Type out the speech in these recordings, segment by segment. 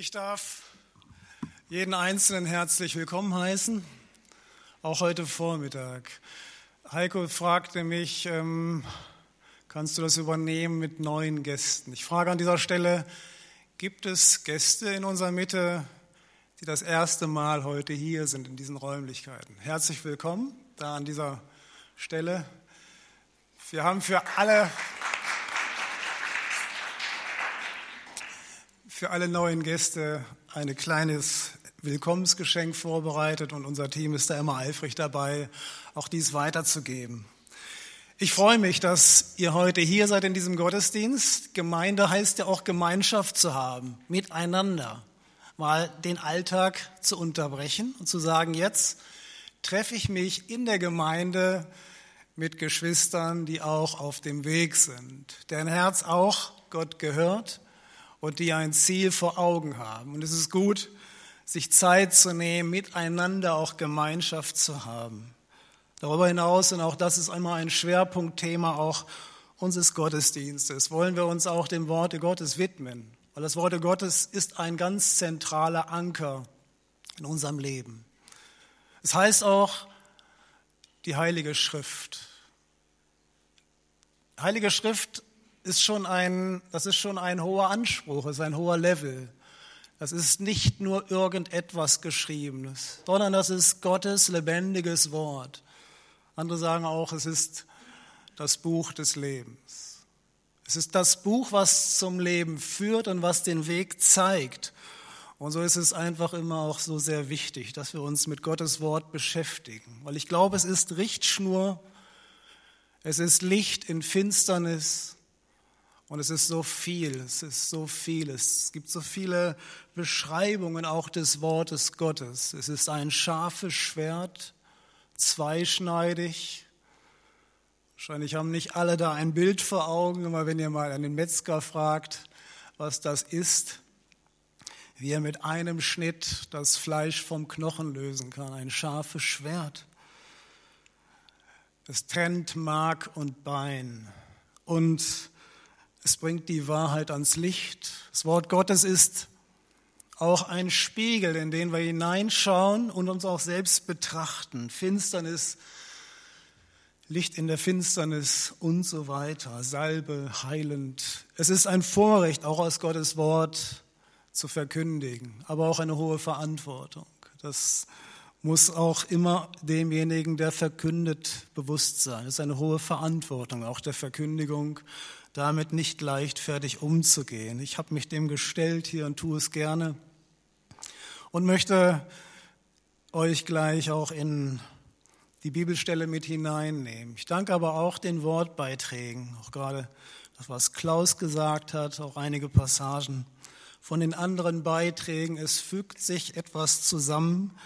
Ich darf jeden Einzelnen herzlich willkommen heißen, auch heute Vormittag. Heiko fragte mich, ähm, kannst du das übernehmen mit neuen Gästen? Ich frage an dieser Stelle, gibt es Gäste in unserer Mitte, die das erste Mal heute hier sind in diesen Räumlichkeiten? Herzlich willkommen da an dieser Stelle. Wir haben für alle für alle neuen Gäste ein kleines Willkommensgeschenk vorbereitet und unser Team ist da immer eifrig dabei, auch dies weiterzugeben. Ich freue mich, dass ihr heute hier seid in diesem Gottesdienst. Gemeinde heißt ja auch Gemeinschaft zu haben, miteinander, mal den Alltag zu unterbrechen und zu sagen, jetzt treffe ich mich in der Gemeinde mit Geschwistern, die auch auf dem Weg sind, deren Herz auch Gott gehört und die ein Ziel vor Augen haben. Und es ist gut, sich Zeit zu nehmen, miteinander auch Gemeinschaft zu haben. Darüber hinaus, und auch das ist einmal ein Schwerpunktthema auch unseres Gottesdienstes, wollen wir uns auch dem Worte Gottes widmen. Weil das Worte Gottes ist ein ganz zentraler Anker in unserem Leben. Es heißt auch die Heilige Schrift. Heilige Schrift ist schon ein, das ist schon ein hoher Anspruch, ist ein hoher Level. Das ist nicht nur irgendetwas Geschriebenes, sondern das ist Gottes lebendiges Wort. Andere sagen auch, es ist das Buch des Lebens. Es ist das Buch, was zum Leben führt und was den Weg zeigt. Und so ist es einfach immer auch so sehr wichtig, dass wir uns mit Gottes Wort beschäftigen. Weil ich glaube, es ist Richtschnur, es ist Licht in Finsternis, und es ist so viel, es ist so vieles. Es gibt so viele Beschreibungen auch des Wortes Gottes. Es ist ein scharfes Schwert, zweischneidig. Wahrscheinlich haben nicht alle da ein Bild vor Augen, aber wenn ihr mal einen Metzger fragt, was das ist, wie er mit einem Schnitt das Fleisch vom Knochen lösen kann. Ein scharfes Schwert. Es trennt Mark und Bein. Und es bringt die Wahrheit ans Licht. Das Wort Gottes ist auch ein Spiegel, in den wir hineinschauen und uns auch selbst betrachten. Finsternis, Licht in der Finsternis und so weiter. Salbe, heilend. Es ist ein Vorrecht, auch aus Gottes Wort zu verkündigen, aber auch eine hohe Verantwortung. Das muss auch immer demjenigen, der verkündet, bewusst sein. Es ist eine hohe Verantwortung, auch der Verkündigung damit nicht leichtfertig umzugehen. Ich habe mich dem gestellt hier und tue es gerne und möchte euch gleich auch in die Bibelstelle mit hineinnehmen. Ich danke aber auch den Wortbeiträgen, auch gerade das, was Klaus gesagt hat, auch einige Passagen von den anderen Beiträgen. Es fügt sich etwas zusammen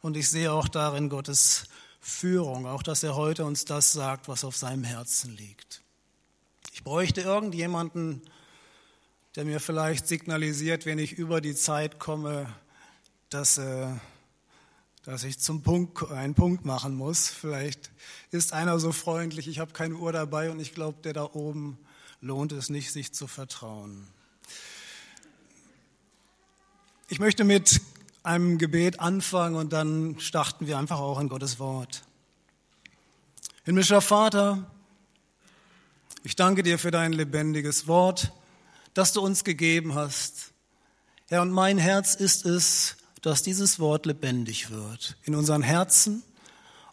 und ich sehe auch darin Gottes Führung, auch dass er heute uns das sagt, was auf seinem Herzen liegt. Ich bräuchte irgendjemanden, der mir vielleicht signalisiert, wenn ich über die Zeit komme, dass, äh, dass ich zum Punkt, einen Punkt machen muss. Vielleicht ist einer so freundlich, ich habe keine Uhr dabei und ich glaube, der da oben lohnt es nicht, sich zu vertrauen. Ich möchte mit einem Gebet anfangen und dann starten wir einfach auch in Gottes Wort. Himmlischer Vater, ich danke dir für dein lebendiges Wort, das du uns gegeben hast. Herr, und mein Herz ist es, dass dieses Wort lebendig wird in unseren Herzen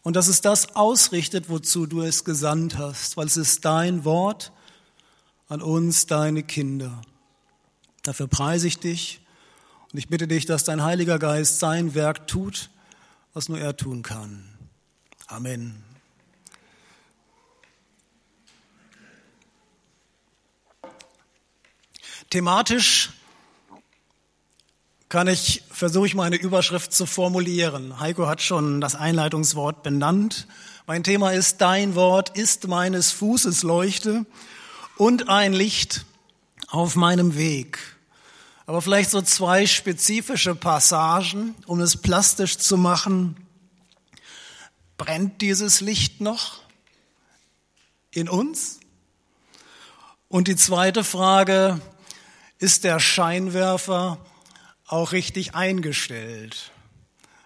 und dass es das ausrichtet, wozu du es gesandt hast, weil es ist dein Wort an uns, deine Kinder. Dafür preise ich dich und ich bitte dich, dass dein Heiliger Geist sein Werk tut, was nur er tun kann. Amen. Thematisch kann ich, versuche ich mal eine Überschrift zu formulieren. Heiko hat schon das Einleitungswort benannt. Mein Thema ist, dein Wort ist meines Fußes Leuchte und ein Licht auf meinem Weg. Aber vielleicht so zwei spezifische Passagen, um es plastisch zu machen. Brennt dieses Licht noch in uns? Und die zweite Frage, ist der Scheinwerfer auch richtig eingestellt.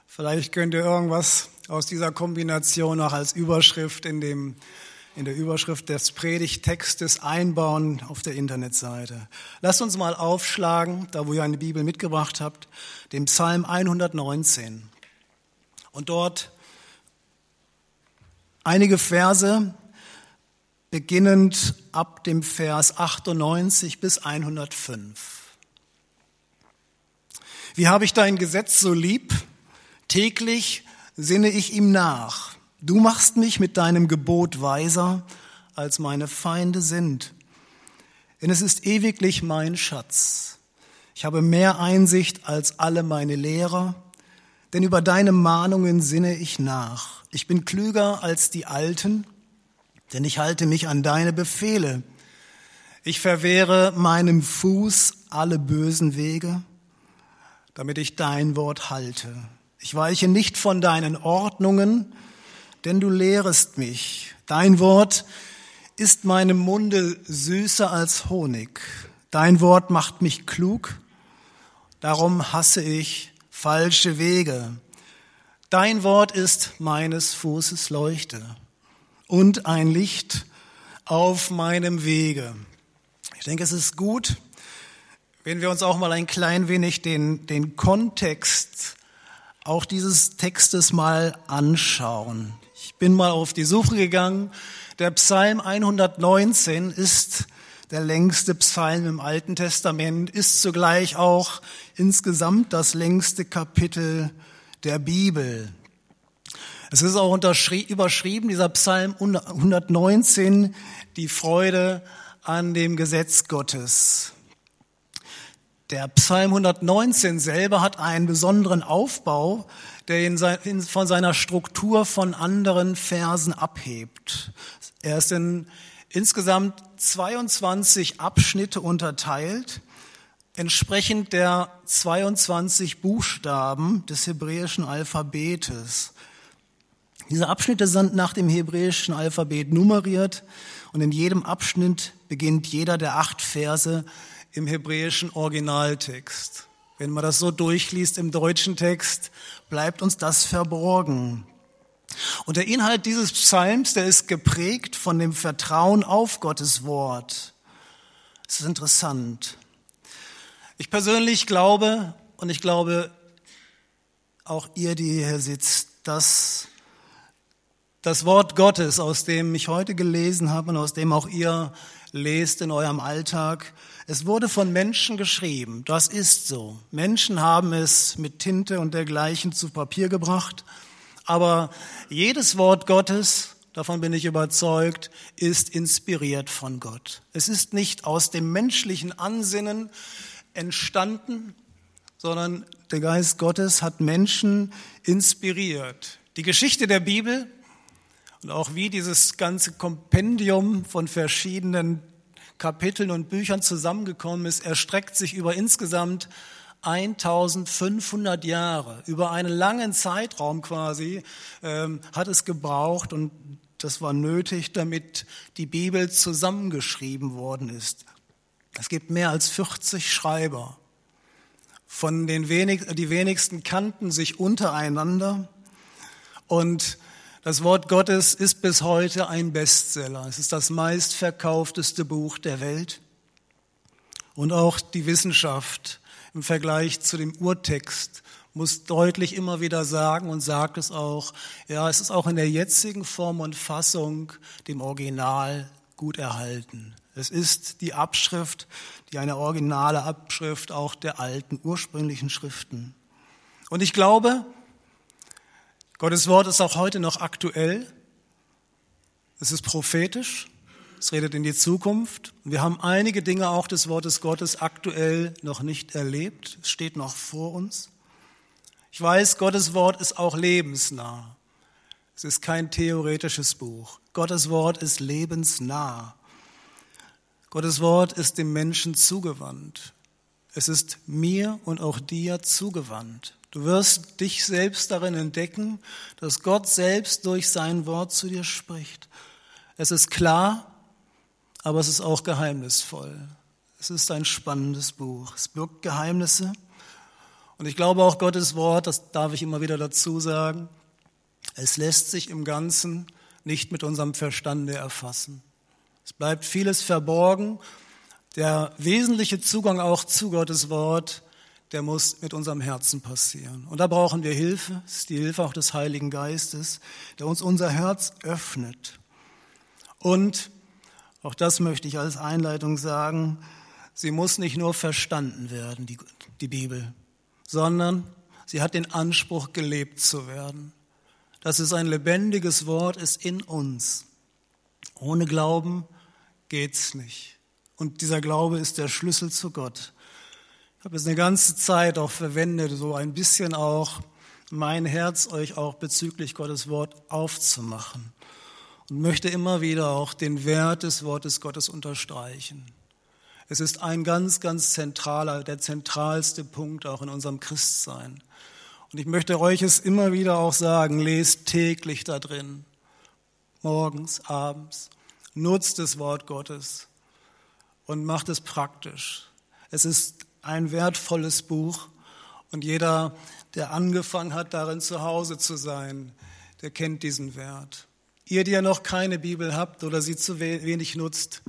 Vielleicht könnt ihr irgendwas aus dieser Kombination noch als Überschrift in, dem, in der Überschrift des Predigtextes einbauen auf der Internetseite. Lasst uns mal aufschlagen, da wo ihr eine Bibel mitgebracht habt, den Psalm 119. Und dort einige Verse, beginnend ab dem Vers 98 bis 105. Wie habe ich dein Gesetz so lieb? Täglich sinne ich ihm nach. Du machst mich mit deinem Gebot weiser, als meine Feinde sind. Denn es ist ewiglich mein Schatz. Ich habe mehr Einsicht als alle meine Lehrer, denn über deine Mahnungen sinne ich nach. Ich bin klüger als die Alten, denn ich halte mich an deine Befehle. Ich verwehre meinem Fuß alle bösen Wege, damit ich dein Wort halte. Ich weiche nicht von deinen Ordnungen, denn du lehrest mich. Dein Wort ist meinem Munde süßer als Honig. Dein Wort macht mich klug, darum hasse ich falsche Wege. Dein Wort ist meines Fußes Leuchte und ein Licht auf meinem Wege. Ich denke, es ist gut, wenn wir uns auch mal ein klein wenig den, den Kontext auch dieses Textes mal anschauen. Ich bin mal auf die Suche gegangen. Der Psalm 119 ist der längste Psalm im Alten Testament, ist zugleich auch insgesamt das längste Kapitel der Bibel. Es ist auch überschrieben, dieser Psalm 119, die Freude an dem Gesetz Gottes. Der Psalm 119 selber hat einen besonderen Aufbau, der ihn von seiner Struktur von anderen Versen abhebt. Er ist in insgesamt 22 Abschnitte unterteilt, entsprechend der 22 Buchstaben des hebräischen Alphabetes. Diese Abschnitte sind nach dem hebräischen Alphabet nummeriert und in jedem Abschnitt beginnt jeder der acht Verse im hebräischen Originaltext. Wenn man das so durchliest im deutschen Text, bleibt uns das verborgen. Und der Inhalt dieses Psalms, der ist geprägt von dem Vertrauen auf Gottes Wort. Es ist interessant. Ich persönlich glaube, und ich glaube auch ihr, die hier sitzt, dass das Wort Gottes, aus dem ich heute gelesen habe und aus dem auch ihr lest in eurem Alltag, es wurde von Menschen geschrieben. Das ist so. Menschen haben es mit Tinte und dergleichen zu Papier gebracht. Aber jedes Wort Gottes, davon bin ich überzeugt, ist inspiriert von Gott. Es ist nicht aus dem menschlichen Ansinnen entstanden, sondern der Geist Gottes hat Menschen inspiriert. Die Geschichte der Bibel und auch wie dieses ganze Kompendium von verschiedenen Kapiteln und Büchern zusammengekommen ist, erstreckt sich über insgesamt 1500 Jahre. Über einen langen Zeitraum quasi ähm, hat es gebraucht und das war nötig, damit die Bibel zusammengeschrieben worden ist. Es gibt mehr als 40 Schreiber. Von den wenig, die wenigsten kannten sich untereinander und das Wort Gottes ist bis heute ein Bestseller. Es ist das meistverkaufteste Buch der Welt. Und auch die Wissenschaft im Vergleich zu dem Urtext muss deutlich immer wieder sagen und sagt es auch, ja, es ist auch in der jetzigen Form und Fassung dem Original gut erhalten. Es ist die Abschrift, die eine originale Abschrift auch der alten ursprünglichen Schriften. Und ich glaube, Gottes Wort ist auch heute noch aktuell. Es ist prophetisch. Es redet in die Zukunft. Wir haben einige Dinge auch des Wortes Gottes aktuell noch nicht erlebt. Es steht noch vor uns. Ich weiß, Gottes Wort ist auch lebensnah. Es ist kein theoretisches Buch. Gottes Wort ist lebensnah. Gottes Wort ist dem Menschen zugewandt. Es ist mir und auch dir zugewandt. Du wirst dich selbst darin entdecken, dass Gott selbst durch sein Wort zu dir spricht. Es ist klar, aber es ist auch geheimnisvoll. Es ist ein spannendes Buch. Es birgt Geheimnisse Und ich glaube auch Gottes Wort, das darf ich immer wieder dazu sagen, es lässt sich im Ganzen nicht mit unserem Verstande erfassen. Es bleibt vieles verborgen. Der wesentliche Zugang auch zu Gottes Wort, der muss mit unserem Herzen passieren. Und da brauchen wir Hilfe. Es ist die Hilfe auch des Heiligen Geistes, der uns unser Herz öffnet. Und auch das möchte ich als Einleitung sagen, sie muss nicht nur verstanden werden, die, die Bibel, sondern sie hat den Anspruch, gelebt zu werden. Dass es ein lebendiges Wort ist in uns. Ohne Glauben geht's nicht. Und dieser Glaube ist der Schlüssel zu Gott. Habe es eine ganze Zeit auch verwendet, so ein bisschen auch mein Herz euch auch bezüglich Gottes Wort aufzumachen und möchte immer wieder auch den Wert des Wortes Gottes unterstreichen. Es ist ein ganz, ganz zentraler, der zentralste Punkt auch in unserem Christsein. Und ich möchte euch es immer wieder auch sagen, lest täglich da drin, morgens, abends, nutzt das Wort Gottes und macht es praktisch. Es ist ein wertvolles Buch und jeder, der angefangen hat, darin zu Hause zu sein, der kennt diesen Wert. Ihr, die ja noch keine Bibel habt oder sie zu wenig nutzt,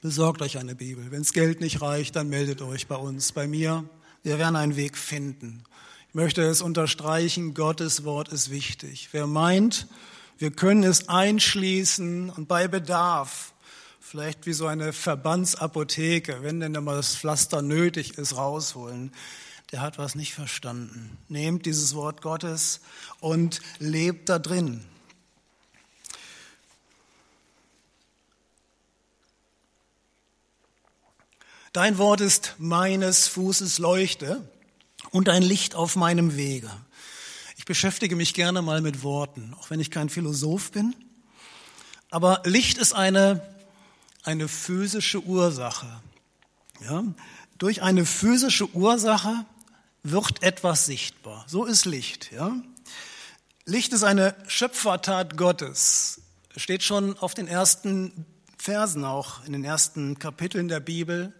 besorgt euch eine Bibel. Wenn das Geld nicht reicht, dann meldet euch bei uns, bei mir. Wir werden einen Weg finden. Ich möchte es unterstreichen, Gottes Wort ist wichtig. Wer meint, wir können es einschließen und bei Bedarf, vielleicht wie so eine Verbandsapotheke, wenn denn mal das Pflaster nötig ist, rausholen, der hat was nicht verstanden. Nehmt dieses Wort Gottes und lebt da drin. Dein Wort ist meines Fußes Leuchte und ein Licht auf meinem Wege. Ich beschäftige mich gerne mal mit Worten, auch wenn ich kein Philosoph bin. Aber Licht ist eine, eine physische Ursache. Ja? Durch eine physische Ursache wird etwas sichtbar. So ist Licht. Ja? Licht ist eine Schöpfertat Gottes. Steht schon auf den ersten Versen auch, in den ersten Kapiteln der Bibel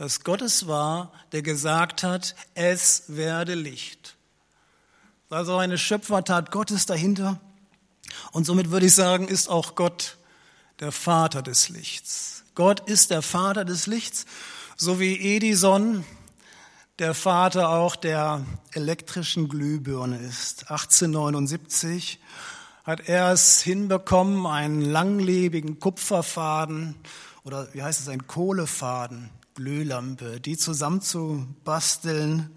dass Gottes war, der gesagt hat, es werde Licht. Also eine Schöpfertat Gottes dahinter. Und somit würde ich sagen, ist auch Gott der Vater des Lichts. Gott ist der Vater des Lichts, so wie Edison der Vater auch der elektrischen Glühbirne ist. 1879 hat er es hinbekommen, einen langlebigen Kupferfaden oder wie heißt es, einen Kohlefaden Glühlampe, die zusammenzubasteln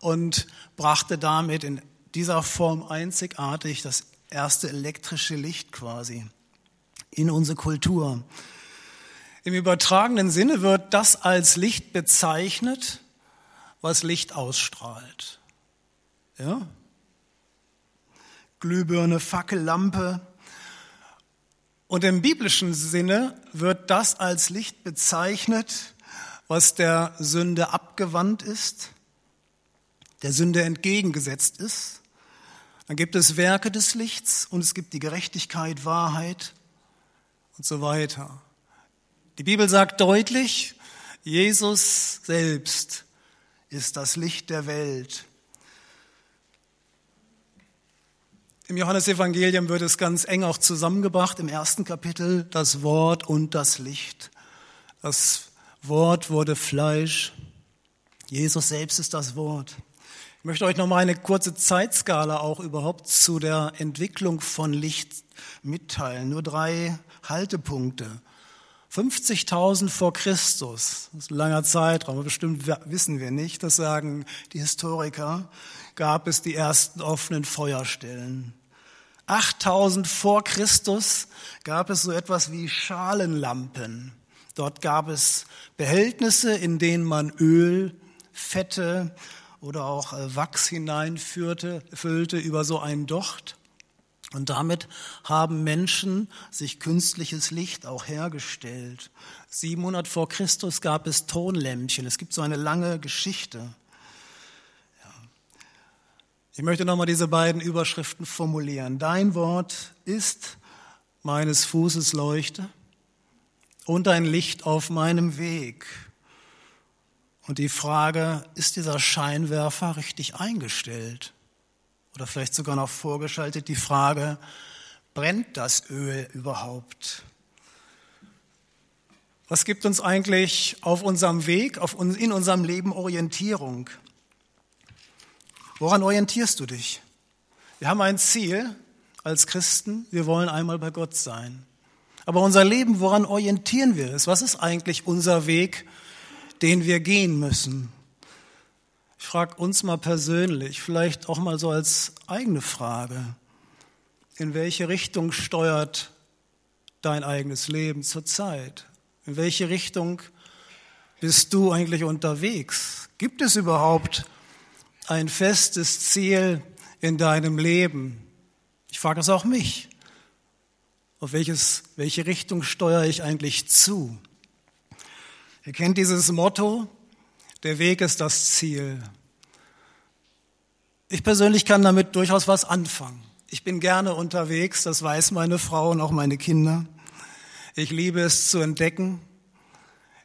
und brachte damit in dieser Form einzigartig das erste elektrische Licht quasi in unsere Kultur. Im übertragenen Sinne wird das als Licht bezeichnet, was Licht ausstrahlt. Ja? Glühbirne, Fackellampe. Und im biblischen Sinne wird das als Licht bezeichnet, was der Sünde abgewandt ist, der Sünde entgegengesetzt ist. Dann gibt es Werke des Lichts und es gibt die Gerechtigkeit, Wahrheit und so weiter. Die Bibel sagt deutlich, Jesus selbst ist das Licht der Welt. Im Johannesevangelium wird es ganz eng auch zusammengebracht im ersten Kapitel, das Wort und das Licht. Das Wort wurde Fleisch. Jesus selbst ist das Wort. Ich möchte euch noch mal eine kurze Zeitskala auch überhaupt zu der Entwicklung von Licht mitteilen. Nur drei Haltepunkte. 50.000 vor Christus, das ist ein langer Zeitraum, bestimmt wissen wir nicht, das sagen die Historiker, gab es die ersten offenen Feuerstellen. 8000 vor Christus gab es so etwas wie Schalenlampen. Dort gab es Behältnisse, in denen man Öl, Fette oder auch äh, Wachs hineinführte, füllte über so einen Docht. Und damit haben Menschen sich künstliches Licht auch hergestellt. 700 vor Christus gab es Tonlämpchen. Es gibt so eine lange Geschichte. Ja. Ich möchte nochmal diese beiden Überschriften formulieren. Dein Wort ist meines Fußes Leuchte und ein Licht auf meinem Weg. Und die Frage, ist dieser Scheinwerfer richtig eingestellt? Oder vielleicht sogar noch vorgeschaltet die Frage, brennt das Öl überhaupt? Was gibt uns eigentlich auf unserem Weg, auf uns, in unserem Leben Orientierung? Woran orientierst du dich? Wir haben ein Ziel als Christen, wir wollen einmal bei Gott sein. Aber unser Leben, woran orientieren wir es? Was ist eigentlich unser Weg, den wir gehen müssen? Ich frage uns mal persönlich, vielleicht auch mal so als eigene Frage, in welche Richtung steuert dein eigenes Leben zurzeit? In welche Richtung bist du eigentlich unterwegs? Gibt es überhaupt ein festes Ziel in deinem Leben? Ich frage es auch mich. Auf welches, welche Richtung steuere ich eigentlich zu? Ihr kennt dieses Motto, der Weg ist das Ziel. Ich persönlich kann damit durchaus was anfangen. Ich bin gerne unterwegs, das weiß meine Frau und auch meine Kinder. Ich liebe es zu entdecken.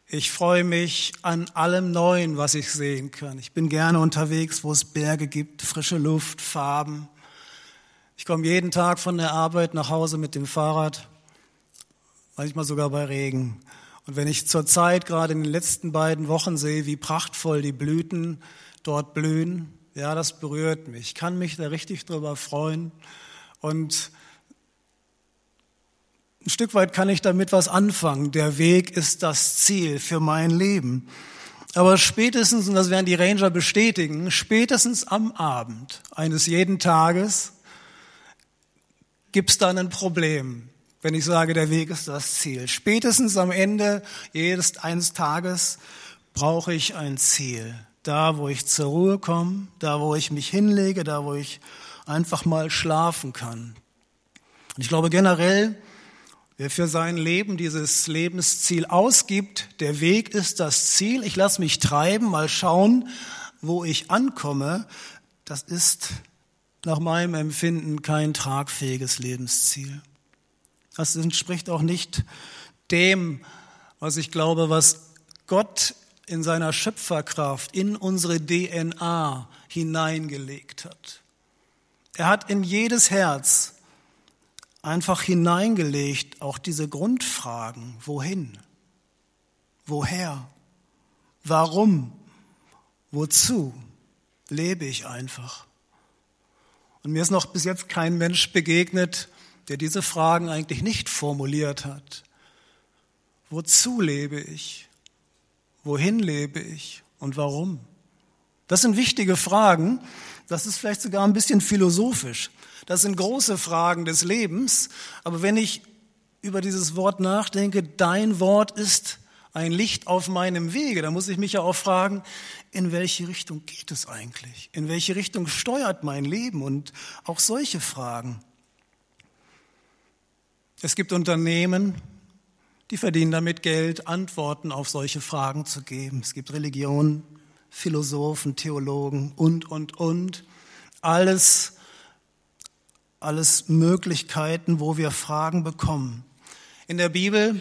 Ich freue mich an allem Neuen, was ich sehen kann. Ich bin gerne unterwegs, wo es Berge gibt, frische Luft, Farben. Ich komme jeden Tag von der Arbeit nach Hause mit dem Fahrrad, manchmal sogar bei Regen. Und wenn ich zurzeit gerade in den letzten beiden Wochen sehe, wie prachtvoll die Blüten dort blühen, ja, das berührt mich. Ich kann mich da richtig drüber freuen. Und ein Stück weit kann ich damit was anfangen. Der Weg ist das Ziel für mein Leben. Aber spätestens, und das werden die Ranger bestätigen, spätestens am Abend eines jeden Tages gibt es dann ein Problem, wenn ich sage, der Weg ist das Ziel. Spätestens am Ende jedes eines Tages brauche ich ein Ziel. Da, wo ich zur Ruhe komme, da, wo ich mich hinlege, da, wo ich einfach mal schlafen kann. Und ich glaube generell, wer für sein Leben dieses Lebensziel ausgibt, der Weg ist das Ziel. Ich lasse mich treiben, mal schauen, wo ich ankomme. Das ist nach meinem Empfinden kein tragfähiges Lebensziel. Das entspricht auch nicht dem, was ich glaube, was Gott in seiner Schöpferkraft in unsere DNA hineingelegt hat. Er hat in jedes Herz einfach hineingelegt auch diese Grundfragen. Wohin? Woher? Warum? Wozu lebe ich einfach? Und mir ist noch bis jetzt kein Mensch begegnet, der diese Fragen eigentlich nicht formuliert hat. Wozu lebe ich? Wohin lebe ich? Und warum? Das sind wichtige Fragen. Das ist vielleicht sogar ein bisschen philosophisch. Das sind große Fragen des Lebens. Aber wenn ich über dieses Wort nachdenke, dein Wort ist ein Licht auf meinem Wege, dann muss ich mich ja auch fragen, in welche Richtung geht es eigentlich? In welche Richtung steuert mein Leben? Und auch solche Fragen. Es gibt Unternehmen, die verdienen damit Geld, Antworten auf solche Fragen zu geben. Es gibt Religionen, Philosophen, Theologen und, und, und. Alles, alles Möglichkeiten, wo wir Fragen bekommen. In der Bibel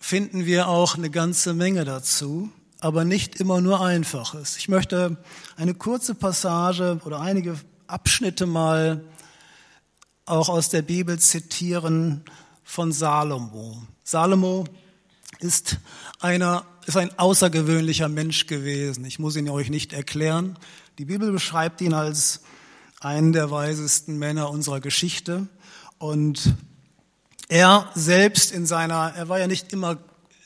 finden wir auch eine ganze Menge dazu, aber nicht immer nur Einfaches. Ich möchte eine kurze Passage oder einige Abschnitte mal auch aus der Bibel zitieren von Salomo. Salomo ist einer, ist ein außergewöhnlicher Mensch gewesen. Ich muss ihn euch nicht erklären. Die Bibel beschreibt ihn als einen der weisesten Männer unserer Geschichte und er selbst in seiner, er war ja nicht immer,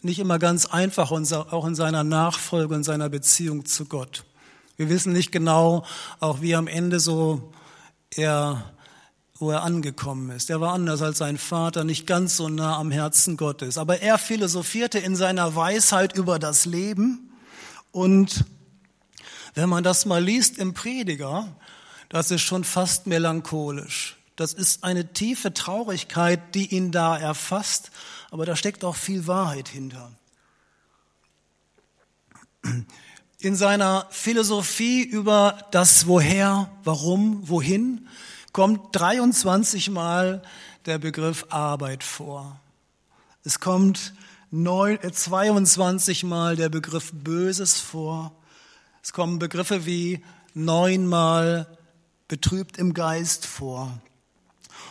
nicht immer ganz einfach, auch in seiner Nachfolge und seiner Beziehung zu Gott. Wir wissen nicht genau, auch wie am Ende so er, wo er angekommen ist. Er war anders als sein Vater, nicht ganz so nah am Herzen Gottes. Aber er philosophierte in seiner Weisheit über das Leben. Und wenn man das mal liest im Prediger, das ist schon fast melancholisch. Das ist eine tiefe Traurigkeit, die ihn da erfasst, aber da steckt auch viel Wahrheit hinter. In seiner Philosophie über das Woher, Warum, Wohin kommt 23 Mal der Begriff Arbeit vor. Es kommt 22 äh, Mal der Begriff Böses vor. Es kommen Begriffe wie neunmal betrübt im Geist vor.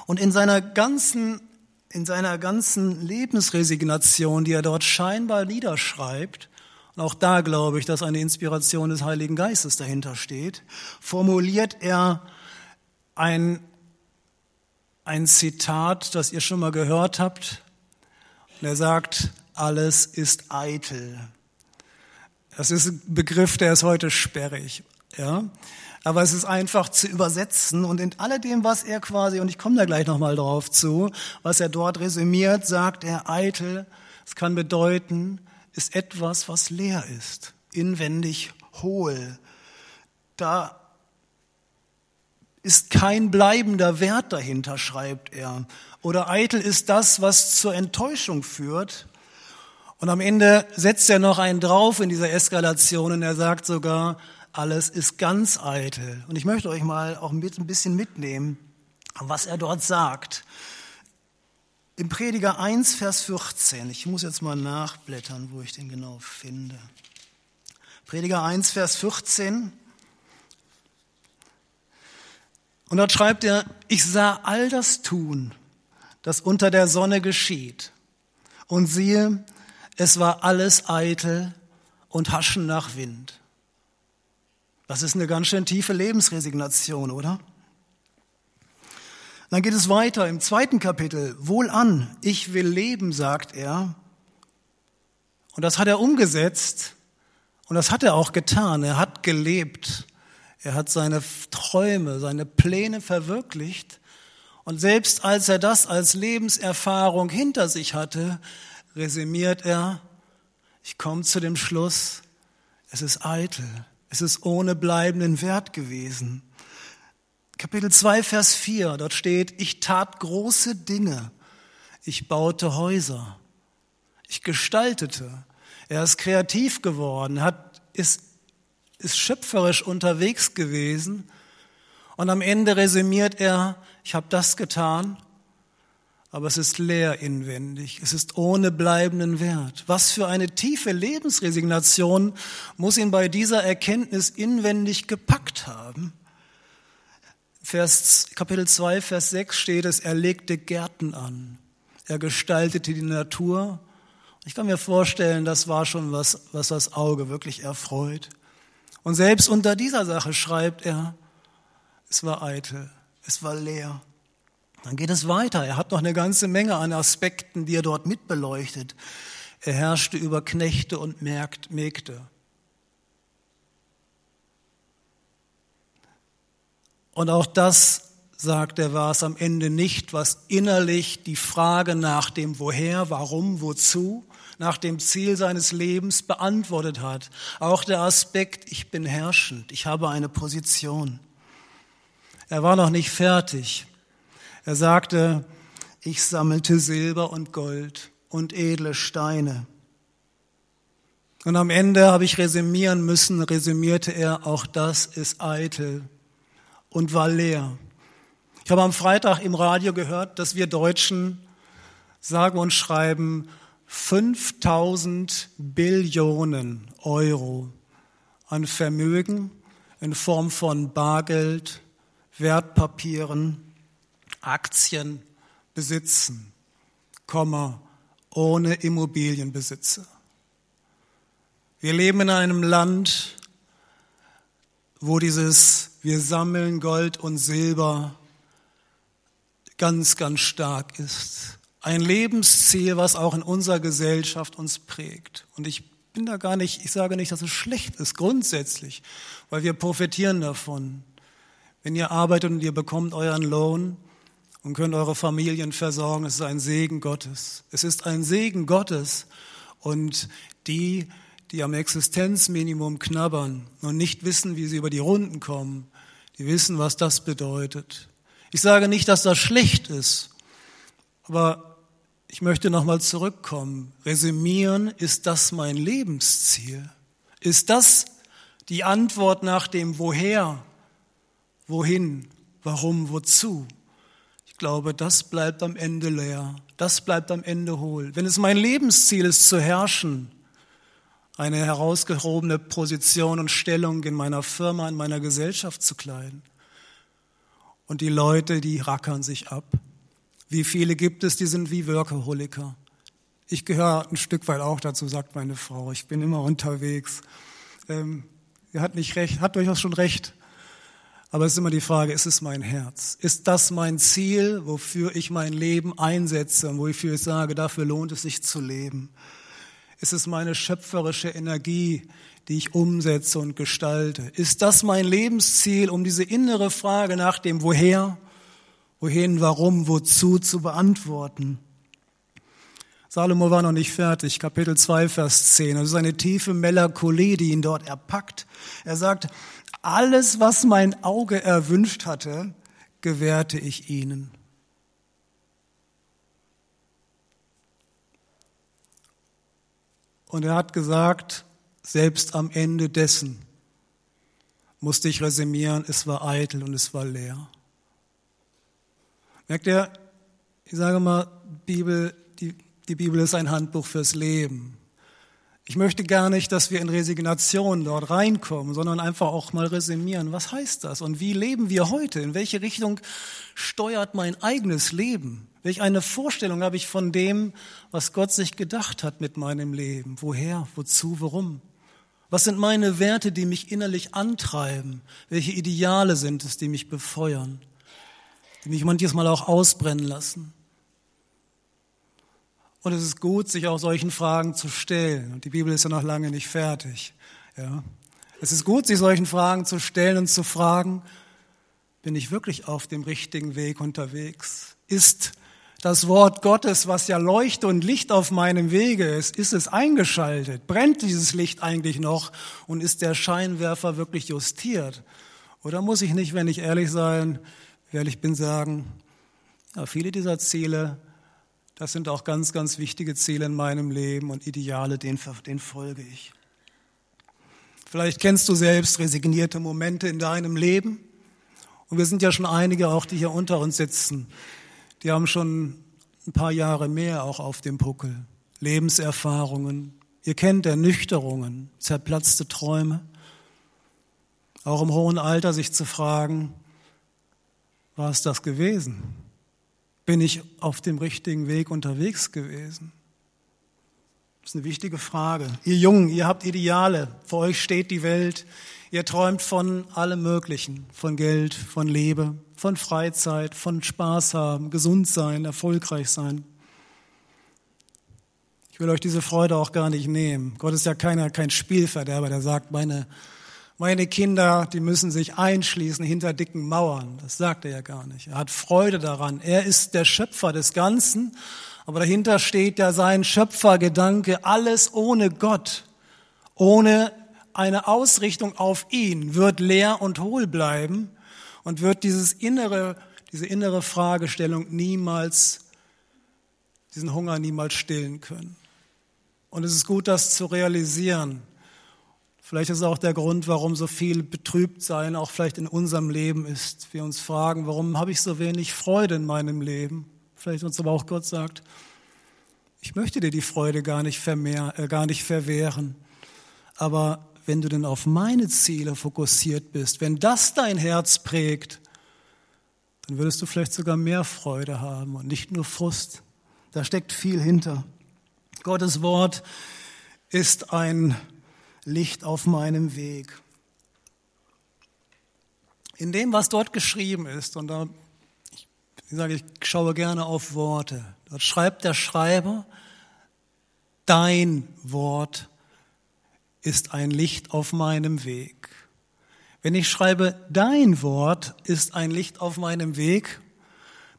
Und in seiner ganzen, in seiner ganzen Lebensresignation, die er dort scheinbar niederschreibt, und auch da glaube ich, dass eine Inspiration des Heiligen Geistes dahinter steht, formuliert er ein, ein Zitat, das ihr schon mal gehört habt. Und er sagt, alles ist eitel. Das ist ein Begriff, der ist heute sperrig. Ja? Aber es ist einfach zu übersetzen und in alledem, was er quasi, und ich komme da gleich nochmal drauf zu, was er dort resümiert, sagt er, eitel, es kann bedeuten, ist etwas, was leer ist, inwendig hohl. Da ist kein bleibender Wert dahinter, schreibt er. Oder eitel ist das, was zur Enttäuschung führt. Und am Ende setzt er noch einen drauf in dieser Eskalation und er sagt sogar, alles ist ganz eitel. Und ich möchte euch mal auch ein bisschen mitnehmen, was er dort sagt. Im Prediger 1, Vers 14, ich muss jetzt mal nachblättern, wo ich den genau finde. Prediger 1, Vers 14. Und dort schreibt er, ich sah all das tun, das unter der Sonne geschieht. Und siehe, es war alles eitel und haschen nach Wind. Das ist eine ganz schön tiefe Lebensresignation, oder? Dann geht es weiter im zweiten Kapitel. Wohlan, ich will leben, sagt er. Und das hat er umgesetzt und das hat er auch getan. Er hat gelebt. Er hat seine Träume, seine Pläne verwirklicht. Und selbst als er das als Lebenserfahrung hinter sich hatte, resümiert er, ich komme zu dem Schluss, es ist eitel. Es ist ohne bleibenden Wert gewesen. Kapitel 2, Vers 4, dort steht, ich tat große Dinge. Ich baute Häuser. Ich gestaltete. Er ist kreativ geworden, hat, ist, ist schöpferisch unterwegs gewesen. Und am Ende resümiert er, ich habe das getan aber es ist leer inwendig, es ist ohne bleibenden Wert. Was für eine tiefe Lebensresignation muss ihn bei dieser Erkenntnis inwendig gepackt haben? Vers, Kapitel 2, Vers 6 steht es, er legte Gärten an, er gestaltete die Natur. Ich kann mir vorstellen, das war schon was, was das Auge wirklich erfreut. Und selbst unter dieser Sache schreibt er, es war eitel, es war leer. Dann geht es weiter. Er hat noch eine ganze Menge an Aspekten, die er dort mitbeleuchtet. Er herrschte über Knechte und Mägde. Und auch das, sagt er, war es am Ende nicht, was innerlich die Frage nach dem Woher, Warum, Wozu, nach dem Ziel seines Lebens beantwortet hat. Auch der Aspekt, ich bin herrschend, ich habe eine Position. Er war noch nicht fertig. Er sagte, ich sammelte Silber und Gold und edle Steine. Und am Ende habe ich resümieren müssen, resümierte er, auch das ist eitel und war leer. Ich habe am Freitag im Radio gehört, dass wir Deutschen sagen und schreiben 5000 Billionen Euro an Vermögen in Form von Bargeld, Wertpapieren, Aktien besitzen, Komma, ohne Immobilienbesitzer. Wir leben in einem Land, wo dieses wir sammeln Gold und Silber ganz, ganz stark ist. Ein Lebensziel, was auch in unserer Gesellschaft uns prägt. Und ich bin da gar nicht, ich sage nicht, dass es schlecht ist, grundsätzlich, weil wir profitieren davon. Wenn ihr arbeitet und ihr bekommt euren Lohn, und könnt eure Familien versorgen. Es ist ein Segen Gottes. Es ist ein Segen Gottes. Und die, die am Existenzminimum knabbern und nicht wissen, wie sie über die Runden kommen, die wissen, was das bedeutet. Ich sage nicht, dass das schlecht ist, aber ich möchte nochmal zurückkommen. Resümieren, ist das mein Lebensziel? Ist das die Antwort nach dem Woher, wohin, warum, wozu? ich glaube, das bleibt am Ende leer. Das bleibt am Ende hohl. Wenn es mein Lebensziel ist, zu herrschen, eine herausgehobene Position und Stellung in meiner Firma, in meiner Gesellschaft zu kleiden. Und die Leute, die rackern sich ab. Wie viele gibt es, die sind wie Workaholiker? Ich gehöre ein Stück weit auch dazu, sagt meine Frau. Ich bin immer unterwegs. Ähm, er hat nicht recht, hat durchaus schon recht. Aber es ist immer die Frage, ist es mein Herz? Ist das mein Ziel, wofür ich mein Leben einsetze und wofür ich sage, dafür lohnt es sich zu leben? Ist es meine schöpferische Energie, die ich umsetze und gestalte? Ist das mein Lebensziel, um diese innere Frage nach dem Woher, wohin, warum, wozu zu beantworten? Salomo war noch nicht fertig, Kapitel 2, Vers 10. Das ist eine tiefe Melancholie, die ihn dort erpackt. Er sagt, alles, was mein Auge erwünscht hatte, gewährte ich ihnen. Und er hat gesagt, selbst am Ende dessen musste ich resümieren, es war eitel und es war leer. Merkt ihr, ich sage mal, Bibel, die, die Bibel ist ein Handbuch fürs Leben. Ich möchte gar nicht, dass wir in Resignation dort reinkommen, sondern einfach auch mal resümieren, was heißt das und wie leben wir heute? In welche Richtung steuert mein eigenes Leben? Welch eine Vorstellung habe ich von dem, was Gott sich gedacht hat mit meinem Leben? Woher, wozu, warum? Was sind meine Werte, die mich innerlich antreiben? Welche Ideale sind es, die mich befeuern? Die mich manches Mal auch ausbrennen lassen? Und es ist gut, sich auch solchen Fragen zu stellen. Und die Bibel ist ja noch lange nicht fertig. Ja. Es ist gut, sich solchen Fragen zu stellen und zu fragen, bin ich wirklich auf dem richtigen Weg unterwegs? Ist das Wort Gottes, was ja Leuchte und Licht auf meinem Wege ist, ist es eingeschaltet? Brennt dieses Licht eigentlich noch und ist der Scheinwerfer wirklich justiert? Oder muss ich nicht, wenn ich ehrlich sein, ehrlich bin, sagen, ja, viele dieser Ziele, das sind auch ganz, ganz wichtige Ziele in meinem Leben und Ideale, denen, denen folge ich. Vielleicht kennst du selbst resignierte Momente in deinem Leben. Und wir sind ja schon einige auch, die hier unter uns sitzen, die haben schon ein paar Jahre mehr auch auf dem Puckel. Lebenserfahrungen. Ihr kennt Ernüchterungen, zerplatzte Träume. Auch im hohen Alter sich zu fragen, war es das gewesen? Bin ich auf dem richtigen Weg unterwegs gewesen? Das ist eine wichtige Frage. Ihr Jungen, ihr habt Ideale. Vor euch steht die Welt. Ihr träumt von allem Möglichen, von Geld, von Liebe, von Freizeit, von Spaß haben, gesund sein, erfolgreich sein. Ich will euch diese Freude auch gar nicht nehmen. Gott ist ja keiner, kein Spielverderber, der sagt, meine, meine Kinder, die müssen sich einschließen hinter dicken Mauern. Das sagt er ja gar nicht. Er hat Freude daran. Er ist der Schöpfer des Ganzen, aber dahinter steht ja sein Schöpfergedanke, alles ohne Gott, ohne eine Ausrichtung auf ihn wird leer und hohl bleiben und wird dieses innere, diese innere Fragestellung niemals, diesen Hunger niemals stillen können. Und es ist gut, das zu realisieren. Vielleicht ist auch der Grund, warum so viel Betrübtsein auch vielleicht in unserem Leben ist. Wir uns fragen, warum habe ich so wenig Freude in meinem Leben? Vielleicht uns aber auch Gott sagt, ich möchte dir die Freude gar nicht, vermehr, äh, gar nicht verwehren. Aber wenn du denn auf meine Ziele fokussiert bist, wenn das dein Herz prägt, dann würdest du vielleicht sogar mehr Freude haben und nicht nur Frust. Da steckt viel hinter. Gottes Wort ist ein Licht auf meinem Weg. In dem, was dort geschrieben ist, und da, ich, ich sage, ich schaue gerne auf Worte, dort schreibt der Schreiber, dein Wort ist ein Licht auf meinem Weg. Wenn ich schreibe, dein Wort ist ein Licht auf meinem Weg,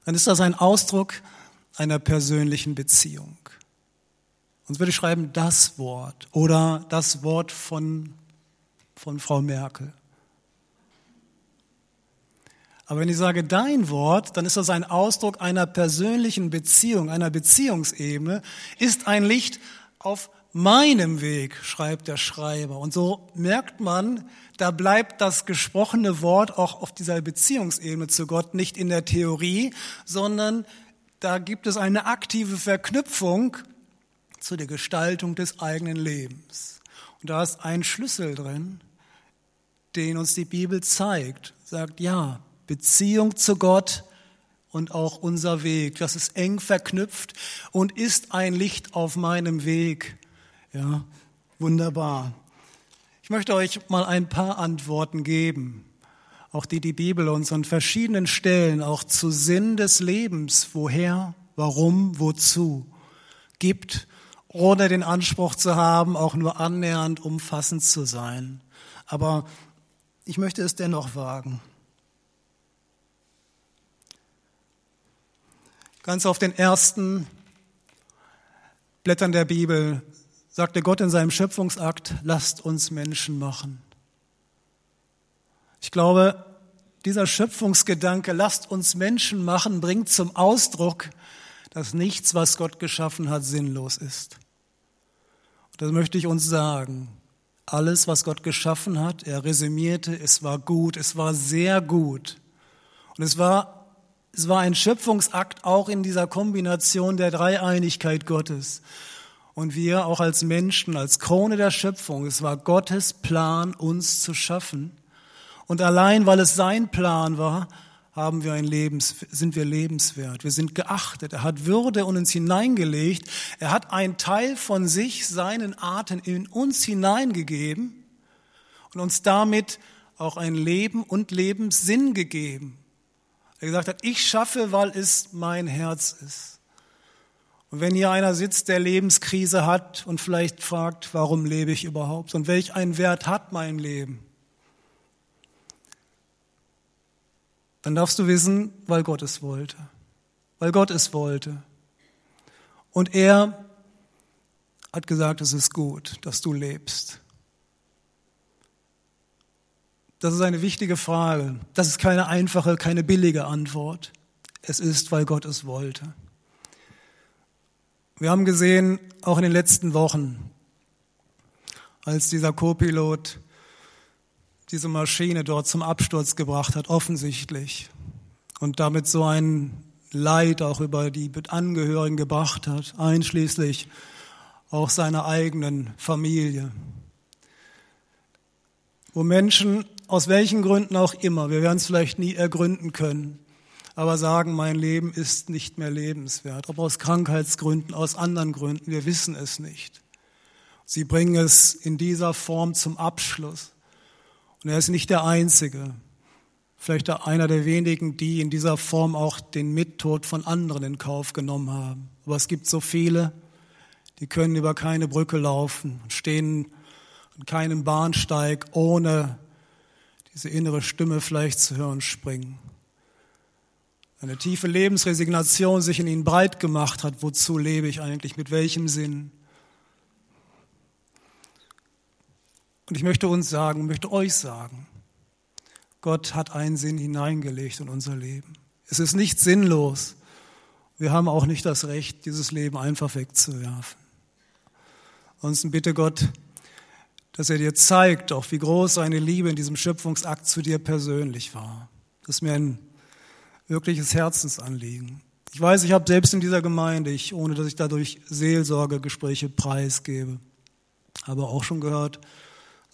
dann ist das ein Ausdruck einer persönlichen Beziehung. Sonst würde ich schreiben, das Wort oder das Wort von, von Frau Merkel. Aber wenn ich sage dein Wort, dann ist das ein Ausdruck einer persönlichen Beziehung, einer Beziehungsebene, ist ein Licht auf meinem Weg, schreibt der Schreiber. Und so merkt man, da bleibt das gesprochene Wort auch auf dieser Beziehungsebene zu Gott nicht in der Theorie, sondern da gibt es eine aktive Verknüpfung zu der Gestaltung des eigenen Lebens. Und da ist ein Schlüssel drin, den uns die Bibel zeigt. Sagt, ja, Beziehung zu Gott und auch unser Weg, das ist eng verknüpft und ist ein Licht auf meinem Weg. Ja, wunderbar. Ich möchte euch mal ein paar Antworten geben, auch die die Bibel uns an verschiedenen Stellen auch zu Sinn des Lebens, woher, warum, wozu gibt, ohne den Anspruch zu haben, auch nur annähernd umfassend zu sein. Aber ich möchte es dennoch wagen. Ganz auf den ersten Blättern der Bibel sagte Gott in seinem Schöpfungsakt, lasst uns Menschen machen. Ich glaube, dieser Schöpfungsgedanke, lasst uns Menschen machen, bringt zum Ausdruck, dass nichts, was Gott geschaffen hat, sinnlos ist. Das möchte ich uns sagen. Alles, was Gott geschaffen hat, er resümierte, es war gut, es war sehr gut. Und es war, es war ein Schöpfungsakt auch in dieser Kombination der Dreieinigkeit Gottes. Und wir auch als Menschen, als Krone der Schöpfung, es war Gottes Plan, uns zu schaffen. Und allein, weil es sein Plan war, haben wir ein Lebens, sind wir lebenswert. Wir sind geachtet. Er hat Würde in uns hineingelegt. Er hat einen Teil von sich, seinen Atem in uns hineingegeben und uns damit auch ein Leben und Lebenssinn gegeben. Er gesagt hat, ich schaffe, weil es mein Herz ist. Und wenn hier einer sitzt, der Lebenskrise hat und vielleicht fragt, warum lebe ich überhaupt und welch einen Wert hat mein Leben, dann darfst du wissen, weil Gott es wollte. Weil Gott es wollte. Und er hat gesagt, es ist gut, dass du lebst. Das ist eine wichtige Frage. Das ist keine einfache, keine billige Antwort. Es ist, weil Gott es wollte. Wir haben gesehen, auch in den letzten Wochen, als dieser Co-Pilot diese Maschine dort zum Absturz gebracht hat, offensichtlich. Und damit so ein Leid auch über die Angehörigen gebracht hat, einschließlich auch seiner eigenen Familie. Wo Menschen aus welchen Gründen auch immer, wir werden es vielleicht nie ergründen können, aber sagen, mein Leben ist nicht mehr lebenswert. Ob aus Krankheitsgründen, aus anderen Gründen, wir wissen es nicht. Sie bringen es in dieser Form zum Abschluss. Und er ist nicht der Einzige, vielleicht einer der wenigen, die in dieser Form auch den Mittod von anderen in Kauf genommen haben. Aber es gibt so viele, die können über keine Brücke laufen und stehen an keinem Bahnsteig, ohne diese innere Stimme vielleicht zu hören springen. Eine tiefe Lebensresignation sich in ihnen breit gemacht hat. Wozu lebe ich eigentlich? Mit welchem Sinn? Und ich möchte uns sagen, möchte euch sagen, Gott hat einen Sinn hineingelegt in unser Leben. Es ist nicht sinnlos. Wir haben auch nicht das Recht, dieses Leben einfach wegzuwerfen. Ansonsten bitte Gott, dass er dir zeigt, auch wie groß seine Liebe in diesem Schöpfungsakt zu dir persönlich war. Das ist mir ein wirkliches Herzensanliegen. Ich weiß, ich habe selbst in dieser Gemeinde, ich, ohne dass ich dadurch Seelsorgegespräche preisgebe, aber auch schon gehört,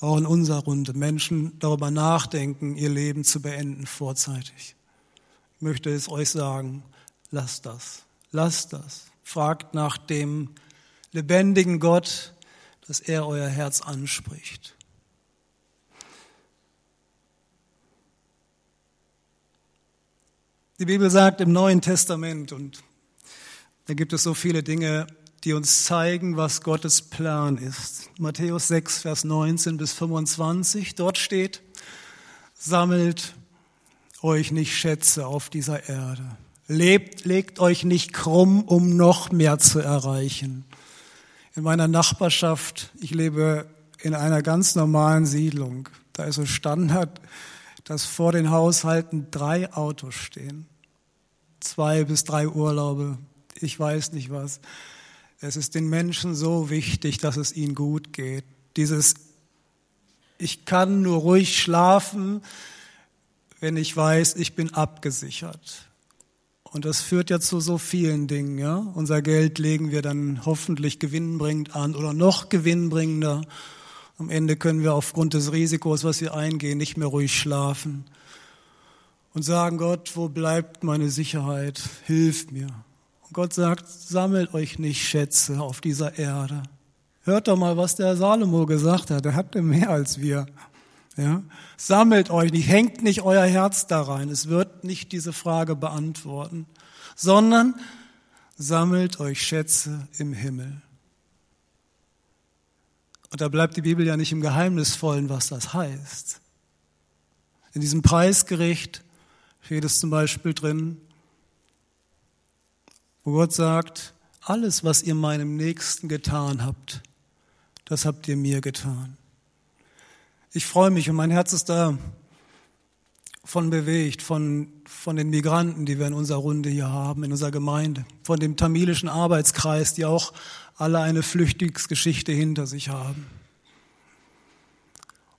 auch in unserer Runde Menschen darüber nachdenken, ihr Leben zu beenden vorzeitig. Ich möchte es euch sagen, lasst das, lasst das. Fragt nach dem lebendigen Gott, dass er euer Herz anspricht. Die Bibel sagt im Neuen Testament, und da gibt es so viele Dinge, die uns zeigen, was Gottes Plan ist. Matthäus 6, Vers 19 bis 25, dort steht, sammelt euch nicht Schätze auf dieser Erde. Lebt, legt euch nicht krumm, um noch mehr zu erreichen. In meiner Nachbarschaft, ich lebe in einer ganz normalen Siedlung, da ist es Standard, dass vor den Haushalten drei Autos stehen. Zwei bis drei Urlaube, ich weiß nicht was. Es ist den Menschen so wichtig, dass es ihnen gut geht. Dieses Ich kann nur ruhig schlafen, wenn ich weiß, ich bin abgesichert. Und das führt ja zu so vielen Dingen. Ja? Unser Geld legen wir dann hoffentlich gewinnbringend an oder noch gewinnbringender. Am Ende können wir aufgrund des Risikos, was wir eingehen, nicht mehr ruhig schlafen und sagen, Gott, wo bleibt meine Sicherheit? Hilf mir. Gott sagt, sammelt euch nicht Schätze auf dieser Erde. Hört doch mal, was der Salomo gesagt hat. Er hatte mehr als wir. Ja? Sammelt euch nicht, hängt nicht euer Herz da rein. Es wird nicht diese Frage beantworten, sondern sammelt euch Schätze im Himmel. Und da bleibt die Bibel ja nicht im Geheimnisvollen, was das heißt. In diesem Preisgericht steht es zum Beispiel drin, wo Gott sagt, alles, was ihr meinem Nächsten getan habt, das habt ihr mir getan. Ich freue mich und mein Herz ist da von bewegt, von, von den Migranten, die wir in unserer Runde hier haben, in unserer Gemeinde, von dem tamilischen Arbeitskreis, die auch alle eine Flüchtlingsgeschichte hinter sich haben.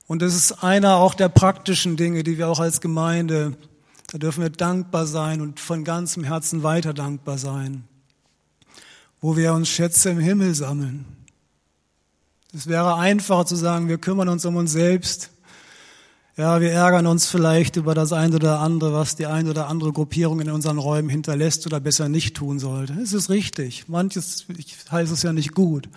Und das ist einer auch der praktischen Dinge, die wir auch als Gemeinde, da dürfen wir dankbar sein und von ganzem Herzen weiter dankbar sein, wo wir uns Schätze im Himmel sammeln es wäre einfacher zu sagen, wir kümmern uns um uns selbst. Ja, wir ärgern uns vielleicht über das eine oder andere, was die eine oder andere Gruppierung in unseren Räumen hinterlässt oder besser nicht tun sollte. Es ist richtig. Manches heißt es ja nicht gut.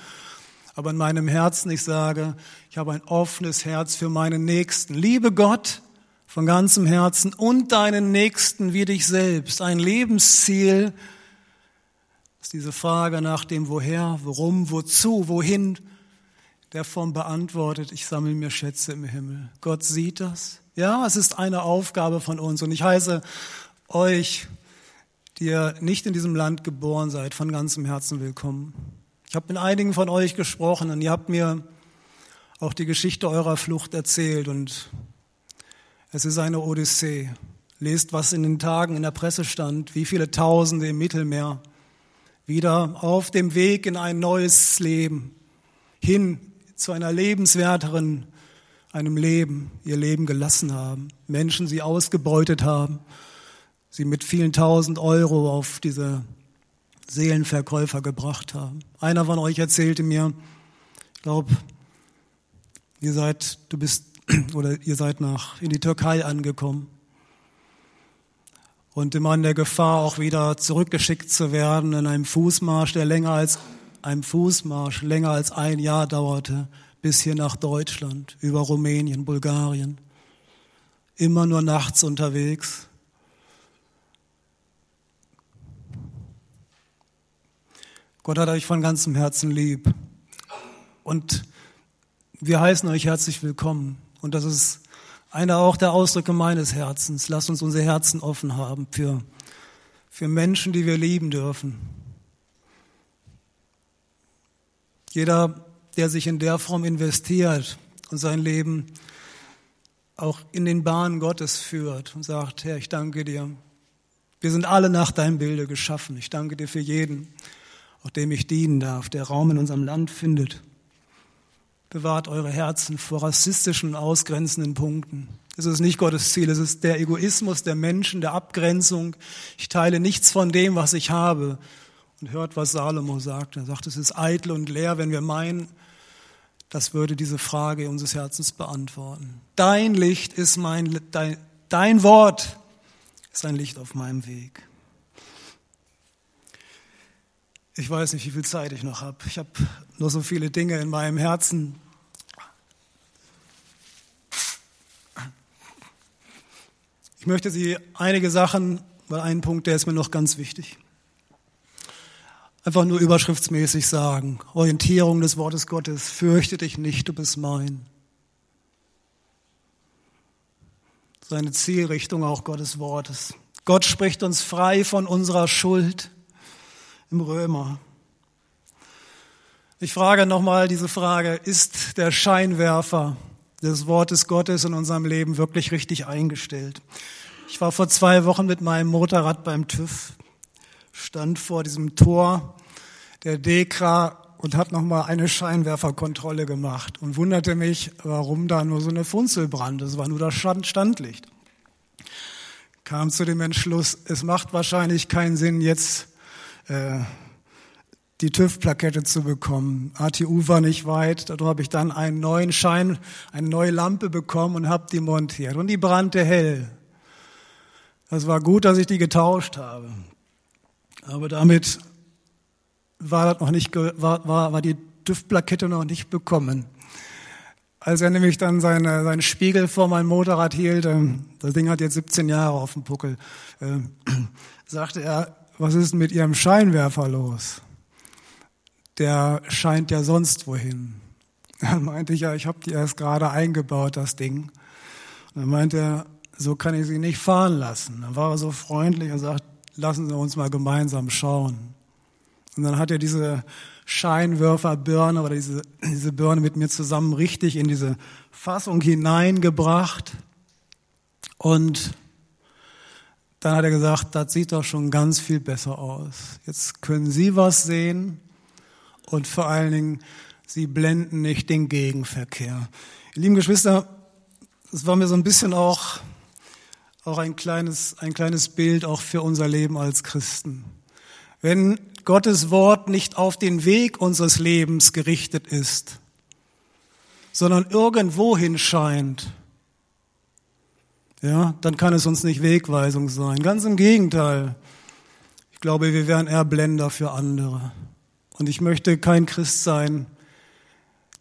Aber in meinem Herzen, ich sage, ich habe ein offenes Herz für meinen Nächsten. Liebe Gott von ganzem Herzen und deinen Nächsten wie dich selbst. Ein Lebensziel ist diese Frage nach dem Woher, Warum, Wozu, Wohin der Form beantwortet, ich sammle mir Schätze im Himmel. Gott sieht das. Ja, es ist eine Aufgabe von uns. Und ich heiße euch, die ihr nicht in diesem Land geboren seid, von ganzem Herzen willkommen. Ich habe mit einigen von euch gesprochen und ihr habt mir auch die Geschichte eurer Flucht erzählt und es ist eine Odyssee. Lest, was in den Tagen in der Presse stand, wie viele Tausende im Mittelmeer wieder auf dem Weg in ein neues Leben hin zu einer lebenswerteren, einem Leben, ihr Leben gelassen haben. Menschen sie ausgebeutet haben, sie mit vielen tausend Euro auf diese Seelenverkäufer gebracht haben. Einer von euch erzählte mir, ich glaube, ihr seid, du bist, oder ihr seid nach, in die Türkei angekommen und immer in der Gefahr, auch wieder zurückgeschickt zu werden in einem Fußmarsch, der länger als einem Fußmarsch länger als ein Jahr dauerte, bis hier nach Deutschland, über Rumänien, Bulgarien. Immer nur nachts unterwegs. Gott hat euch von ganzem Herzen lieb. Und wir heißen euch herzlich willkommen. Und das ist einer auch der Ausdrücke meines Herzens. Lasst uns unsere Herzen offen haben für, für Menschen, die wir lieben dürfen. Jeder, der sich in der Form investiert und sein Leben auch in den Bahnen Gottes führt und sagt, Herr, ich danke dir. Wir sind alle nach deinem Bilde geschaffen. Ich danke dir für jeden, auch dem ich dienen darf, der Raum in unserem Land findet. Bewahrt eure Herzen vor rassistischen, ausgrenzenden Punkten. Es ist nicht Gottes Ziel, es ist der Egoismus der Menschen, der Abgrenzung. Ich teile nichts von dem, was ich habe, und hört, was Salomo sagt. Er sagt, es ist eitel und leer, wenn wir meinen, das würde diese Frage unseres Herzens beantworten. Dein Licht ist mein, dein, dein Wort ist ein Licht auf meinem Weg. Ich weiß nicht, wie viel Zeit ich noch habe. Ich habe nur so viele Dinge in meinem Herzen. Ich möchte Sie einige Sachen, weil ein Punkt, der ist mir noch ganz wichtig einfach nur überschriftsmäßig sagen. Orientierung des Wortes Gottes. Fürchte dich nicht, du bist mein. Seine Zielrichtung auch Gottes Wortes. Gott spricht uns frei von unserer Schuld im Römer. Ich frage nochmal diese Frage, ist der Scheinwerfer des Wortes Gottes in unserem Leben wirklich richtig eingestellt? Ich war vor zwei Wochen mit meinem Motorrad beim TÜV stand vor diesem Tor der Dekra und hat nochmal eine Scheinwerferkontrolle gemacht und wunderte mich, warum da nur so eine Funzel brannte. Das war nur das Standlicht. Kam zu dem Entschluss, es macht wahrscheinlich keinen Sinn, jetzt äh, die TÜV-Plakette zu bekommen. ATU war nicht weit, da habe ich dann einen neuen Schein, eine neue Lampe bekommen und habe die montiert. Und die brannte hell. Das war gut, dass ich die getauscht habe. Aber damit war, das noch nicht, war, war, war die TÜV-Plakette noch nicht bekommen. Als er nämlich dann seine, seinen Spiegel vor meinem Motorrad hielt, ähm, das Ding hat jetzt 17 Jahre auf dem Puckel, äh, sagte er, was ist mit Ihrem Scheinwerfer los? Der scheint ja sonst wohin. Dann meinte ich, ja, ich habe die erst gerade eingebaut, das Ding. Und dann meinte er, so kann ich sie nicht fahren lassen. Dann war er so freundlich und sagt, lassen Sie uns mal gemeinsam schauen. Und dann hat er diese Scheinwerferbirne oder diese, diese Birne mit mir zusammen richtig in diese Fassung hineingebracht. Und dann hat er gesagt, das sieht doch schon ganz viel besser aus. Jetzt können Sie was sehen und vor allen Dingen, sie blenden nicht den Gegenverkehr. lieben Geschwister, es war mir so ein bisschen auch, auch ein kleines, ein kleines Bild auch für unser Leben als Christen. Wenn Gottes Wort nicht auf den Weg unseres Lebens gerichtet ist, sondern irgendwohin scheint, ja, dann kann es uns nicht Wegweisung sein. Ganz im Gegenteil. Ich glaube, wir wären eher Blender für andere. Und ich möchte kein Christ sein,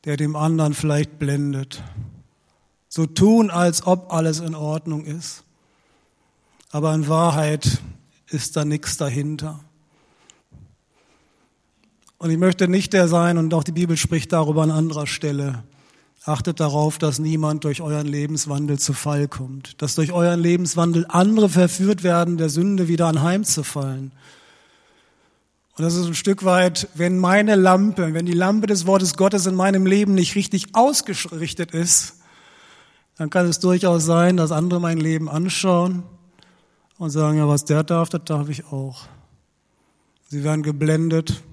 der dem anderen vielleicht blendet. So tun, als ob alles in Ordnung ist. Aber in Wahrheit ist da nichts dahinter. Und ich möchte nicht der sein, und auch die Bibel spricht darüber an anderer Stelle, achtet darauf, dass niemand durch euren Lebenswandel zu Fall kommt, dass durch euren Lebenswandel andere verführt werden, der Sünde wieder anheimzufallen. Und das ist ein Stück weit, wenn meine Lampe, wenn die Lampe des Wortes Gottes in meinem Leben nicht richtig ausgerichtet ist, dann kann es durchaus sein, dass andere mein Leben anschauen und sagen, ja, was der darf, das darf ich auch. Sie werden geblendet,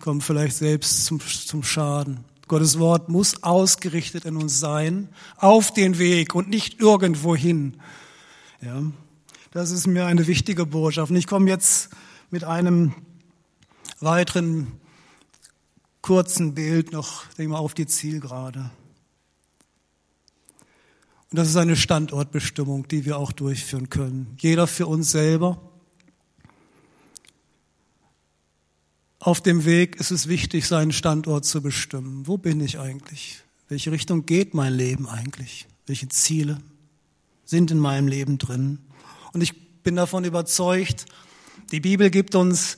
kommen vielleicht selbst zum, zum Schaden. Gottes Wort muss ausgerichtet in uns sein, auf den Weg und nicht irgendwohin. Ja, das ist mir eine wichtige Botschaft. Und ich komme jetzt mit einem weiteren kurzen Bild noch mal, auf die Zielgerade. Und das ist eine Standortbestimmung, die wir auch durchführen können. Jeder für uns selber. Auf dem Weg ist es wichtig, seinen Standort zu bestimmen. Wo bin ich eigentlich? Welche Richtung geht mein Leben eigentlich? Welche Ziele sind in meinem Leben drin? Und ich bin davon überzeugt, die Bibel gibt uns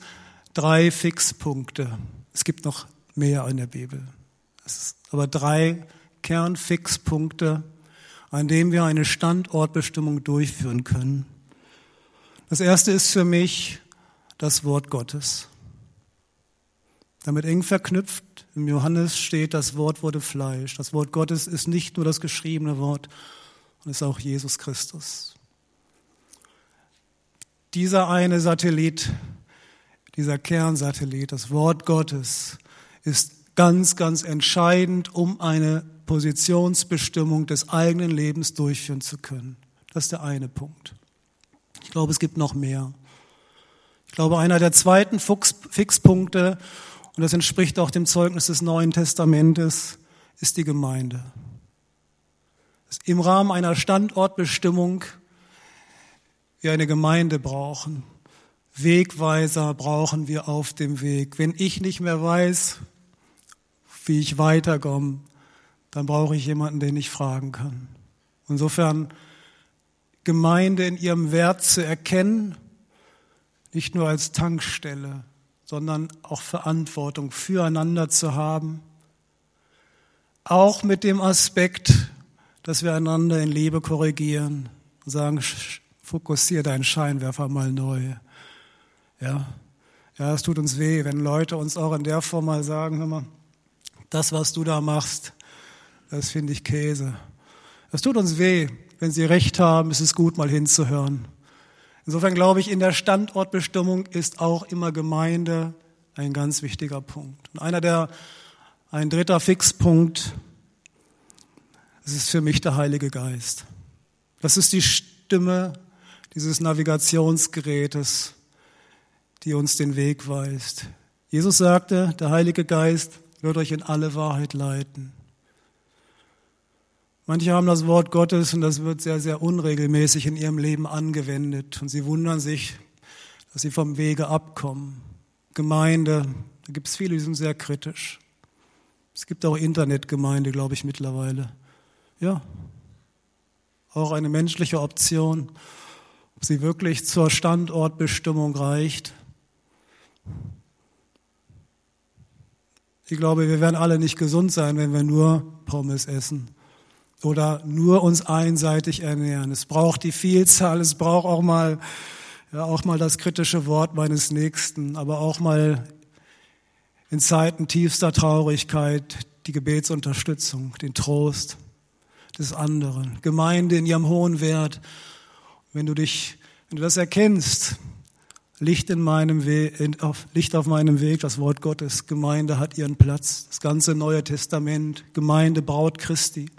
drei Fixpunkte. Es gibt noch mehr in der Bibel. aber drei Kernfixpunkte, an denen wir eine Standortbestimmung durchführen können. Das erste ist für mich das Wort Gottes. Damit eng verknüpft, im Johannes steht, das Wort wurde Fleisch. Das Wort Gottes ist nicht nur das geschriebene Wort, und ist auch Jesus Christus. Dieser eine Satellit dieser Kernsatellit, das Wort Gottes, ist ganz, ganz entscheidend, um eine Positionsbestimmung des eigenen Lebens durchführen zu können. Das ist der eine Punkt. Ich glaube, es gibt noch mehr. Ich glaube, einer der zweiten Fixpunkte, und das entspricht auch dem Zeugnis des Neuen Testamentes, ist die Gemeinde. Im Rahmen einer Standortbestimmung wir eine Gemeinde brauchen. Wegweiser brauchen wir auf dem Weg. Wenn ich nicht mehr weiß, wie ich weiterkomme, dann brauche ich jemanden, den ich fragen kann. Insofern Gemeinde in ihrem Wert zu erkennen, nicht nur als Tankstelle, sondern auch Verantwortung füreinander zu haben, auch mit dem Aspekt, dass wir einander in Liebe korrigieren und sagen, fokussiere deinen Scheinwerfer mal neu. Ja, ja, es tut uns weh, wenn Leute uns auch in der Form mal sagen, hör mal, das, was du da machst, das finde ich Käse. Es tut uns weh, wenn sie recht haben, es ist gut, mal hinzuhören. Insofern glaube ich, in der Standortbestimmung ist auch immer Gemeinde ein ganz wichtiger Punkt. Und einer der, ein dritter Fixpunkt, das ist für mich der Heilige Geist. Das ist die Stimme dieses Navigationsgerätes, die uns den Weg weist. Jesus sagte, der Heilige Geist wird euch in alle Wahrheit leiten. Manche haben das Wort Gottes und das wird sehr, sehr unregelmäßig in ihrem Leben angewendet und sie wundern sich, dass sie vom Wege abkommen. Gemeinde, da gibt es viele, die sind sehr kritisch. Es gibt auch Internetgemeinde, glaube ich, mittlerweile. Ja, auch eine menschliche Option, ob sie wirklich zur Standortbestimmung reicht. Ich glaube, wir werden alle nicht gesund sein, wenn wir nur Pommes essen oder nur uns einseitig ernähren. Es braucht die Vielzahl, es braucht auch mal, ja, auch mal das kritische Wort meines Nächsten, aber auch mal in Zeiten tiefster Traurigkeit die Gebetsunterstützung, den Trost des anderen. Gemeinde in ihrem hohen Wert. Wenn du dich, wenn du das erkennst, Licht in meinem Weg, auf, Licht auf meinem Weg, das Wort Gottes. Gemeinde hat ihren Platz. Das ganze Neue Testament. Gemeinde, Braut Christi.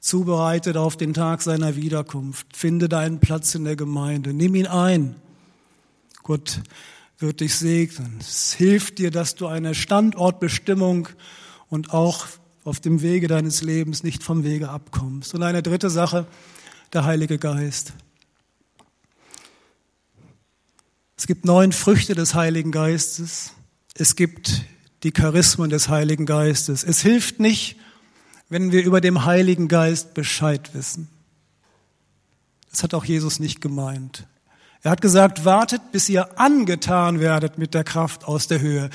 Zubereitet auf den Tag seiner Wiederkunft. Finde deinen Platz in der Gemeinde. Nimm ihn ein. Gott wird dich segnen. Es hilft dir, dass du eine Standortbestimmung und auch auf dem Wege deines Lebens nicht vom Wege abkommst. Und eine dritte Sache, der Heilige Geist. Es gibt neun Früchte des Heiligen Geistes. Es gibt die Charismen des Heiligen Geistes. Es hilft nicht, wenn wir über den Heiligen Geist Bescheid wissen. Das hat auch Jesus nicht gemeint. Er hat gesagt, wartet, bis ihr angetan werdet mit der Kraft aus der Höhe.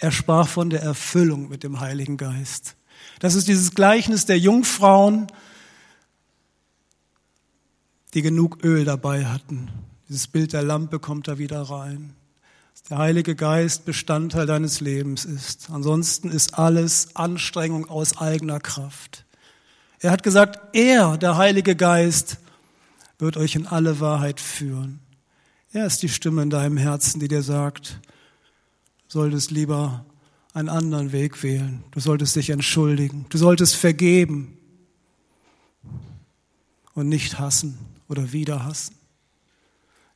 Er sprach von der Erfüllung mit dem Heiligen Geist. Das ist dieses Gleichnis der Jungfrauen, die genug Öl dabei hatten. Dieses Bild der Lampe kommt da wieder rein. Dass der Heilige Geist Bestandteil deines Lebens ist. Ansonsten ist alles Anstrengung aus eigener Kraft. Er hat gesagt, er, der Heilige Geist, wird euch in alle Wahrheit führen. Er ist die Stimme in deinem Herzen, die dir sagt, du solltest lieber einen anderen Weg wählen. Du solltest dich entschuldigen. Du solltest vergeben und nicht hassen oder wieder hassen.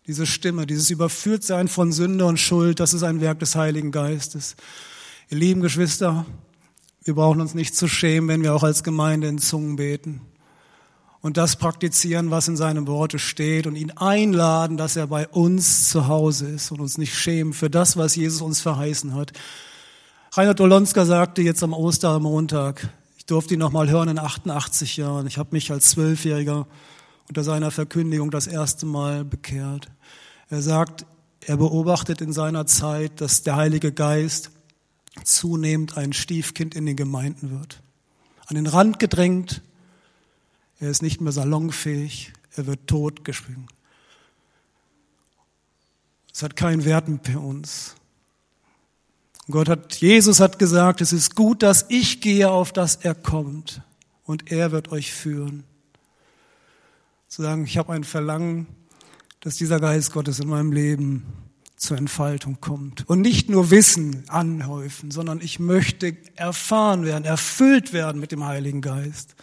Diese Stimme, dieses Überführtsein von Sünde und Schuld, das ist ein Werk des Heiligen Geistes. Ihr lieben Geschwister, wir brauchen uns nicht zu schämen, wenn wir auch als Gemeinde in Zungen beten und das praktizieren, was in seinem Worte steht und ihn einladen, dass er bei uns zu Hause ist und uns nicht schämen für das, was Jesus uns verheißen hat. Reinhard Olonska sagte jetzt am Ostermontag, ich durfte ihn noch mal hören in 88 Jahren. Ich habe mich als Zwölfjähriger unter seiner Verkündigung das erste Mal bekehrt. Er sagt, er beobachtet in seiner Zeit, dass der Heilige Geist zunehmend ein Stiefkind in den Gemeinden wird. An den Rand gedrängt, er ist nicht mehr salonfähig, er wird totgeschwingen. Es hat keinen Wert mehr für uns. Gott hat, Jesus hat gesagt, es ist gut, dass ich gehe, auf das er kommt und er wird euch führen zu sagen, ich habe ein Verlangen, dass dieser Geist Gottes in meinem Leben zur Entfaltung kommt. Und nicht nur Wissen anhäufen, sondern ich möchte erfahren werden, erfüllt werden mit dem Heiligen Geist.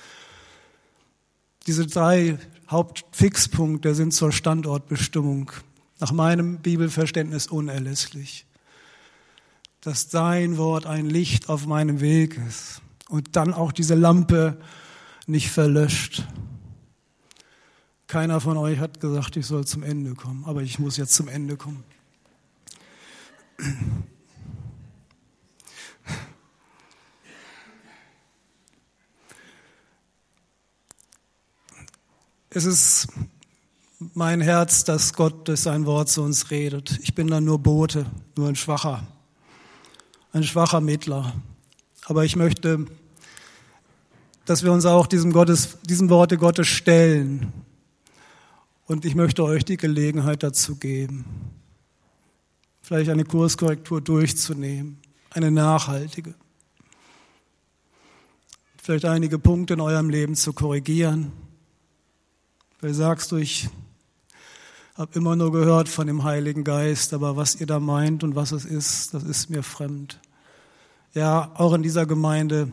Diese drei Hauptfixpunkte sind zur Standortbestimmung nach meinem Bibelverständnis unerlässlich. Dass dein Wort ein Licht auf meinem Weg ist und dann auch diese Lampe nicht verlöscht. Keiner von euch hat gesagt, ich soll zum Ende kommen, aber ich muss jetzt zum Ende kommen. Es ist mein Herz, dass Gott durch sein Wort zu uns redet. Ich bin dann nur Bote, nur ein schwacher, ein schwacher Mittler. Aber ich möchte, dass wir uns auch diesem, Gottes, diesem Worte Gottes stellen und ich möchte euch die Gelegenheit dazu geben, vielleicht eine Kurskorrektur durchzunehmen, eine nachhaltige. Vielleicht einige Punkte in eurem Leben zu korrigieren. Vielleicht sagst du, ich habe immer nur gehört von dem Heiligen Geist, aber was ihr da meint und was es ist, das ist mir fremd. Ja, auch in dieser Gemeinde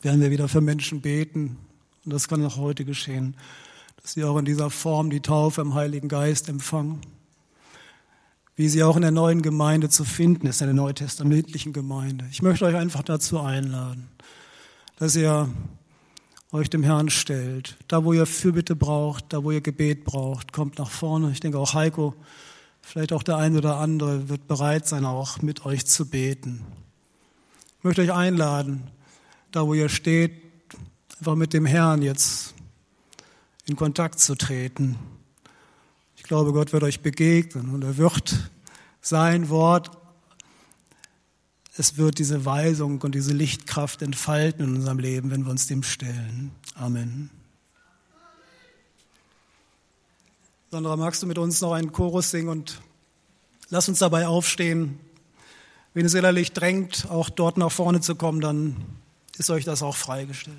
werden wir wieder für Menschen beten. Und das kann auch heute geschehen, dass sie auch in dieser Form die Taufe im Heiligen Geist empfangen. Wie sie auch in der neuen Gemeinde zu finden ist, in der neutestamentlichen Gemeinde. Ich möchte euch einfach dazu einladen, dass ihr euch dem Herrn stellt. Da, wo ihr Fürbitte braucht, da, wo ihr Gebet braucht, kommt nach vorne. Ich denke auch Heiko, vielleicht auch der eine oder andere wird bereit sein, auch mit euch zu beten. Ich möchte euch einladen, da wo ihr steht, einfach mit dem Herrn jetzt in Kontakt zu treten. Ich glaube, Gott wird euch begegnen und er wird sein Wort, es wird diese Weisung und diese Lichtkraft entfalten in unserem Leben, wenn wir uns dem stellen. Amen. Sandra, magst du mit uns noch einen Chorus singen und lass uns dabei aufstehen. Wenn es innerlich drängt, auch dort nach vorne zu kommen, dann ist euch das auch freigestellt.